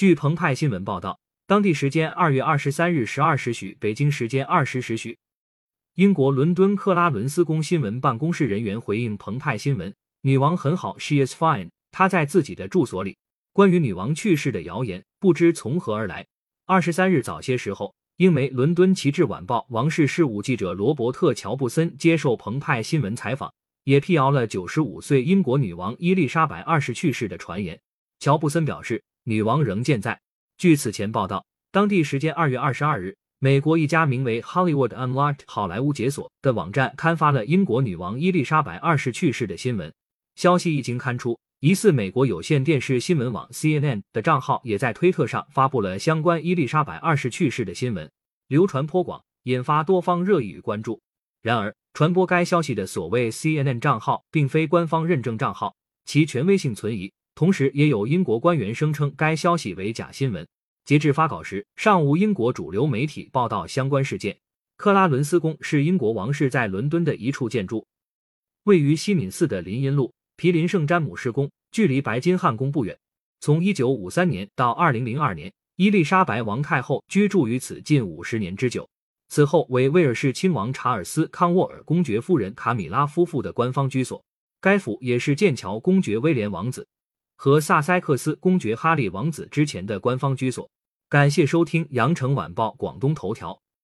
据澎湃新闻报道，当地时间二月二十三日十二时许，北京时间二十时许，英国伦敦克拉伦斯宫新闻办公室人员回应澎湃新闻：“女王很好，she is fine。她在自己的住所里。”关于女王去世的谣言不知从何而来。二十三日早些时候，英媒《伦敦旗帜晚报》王室事务记者罗伯特·乔布森接受澎湃新闻采访，也辟谣了九十五岁英国女王伊丽莎白二世去世的传言。乔布森表示。女王仍健在。据此前报道，当地时间二月二十二日，美国一家名为 Hollywood Unlocked 好莱坞解锁的网站刊发了英国女王伊丽莎白二世去世的新闻。消息一经刊出，疑似美国有线电视新闻网 CNN 的账号也在推特上发布了相关伊丽莎白二世去世的新闻，流传颇广，引发多方热议与关注。然而，传播该消息的所谓 CNN 账号并非官方认证账号，其权威性存疑。同时，也有英国官员声称该消息为假新闻。截至发稿时，尚无英国主流媒体报道相关事件。克拉伦斯宫是英国王室在伦敦的一处建筑，位于西敏寺的林荫路毗邻圣詹姆士宫，距离白金汉宫不远。从1953年到2002年，伊丽莎白王太后居住于此近五十年之久。此后为威尔士亲王查尔斯·康沃尔公爵夫人卡米拉夫妇的官方居所。该府也是剑桥公爵威廉王子。和萨塞克斯公爵哈利王子之前的官方居所。感谢收听羊城晚报广东头条。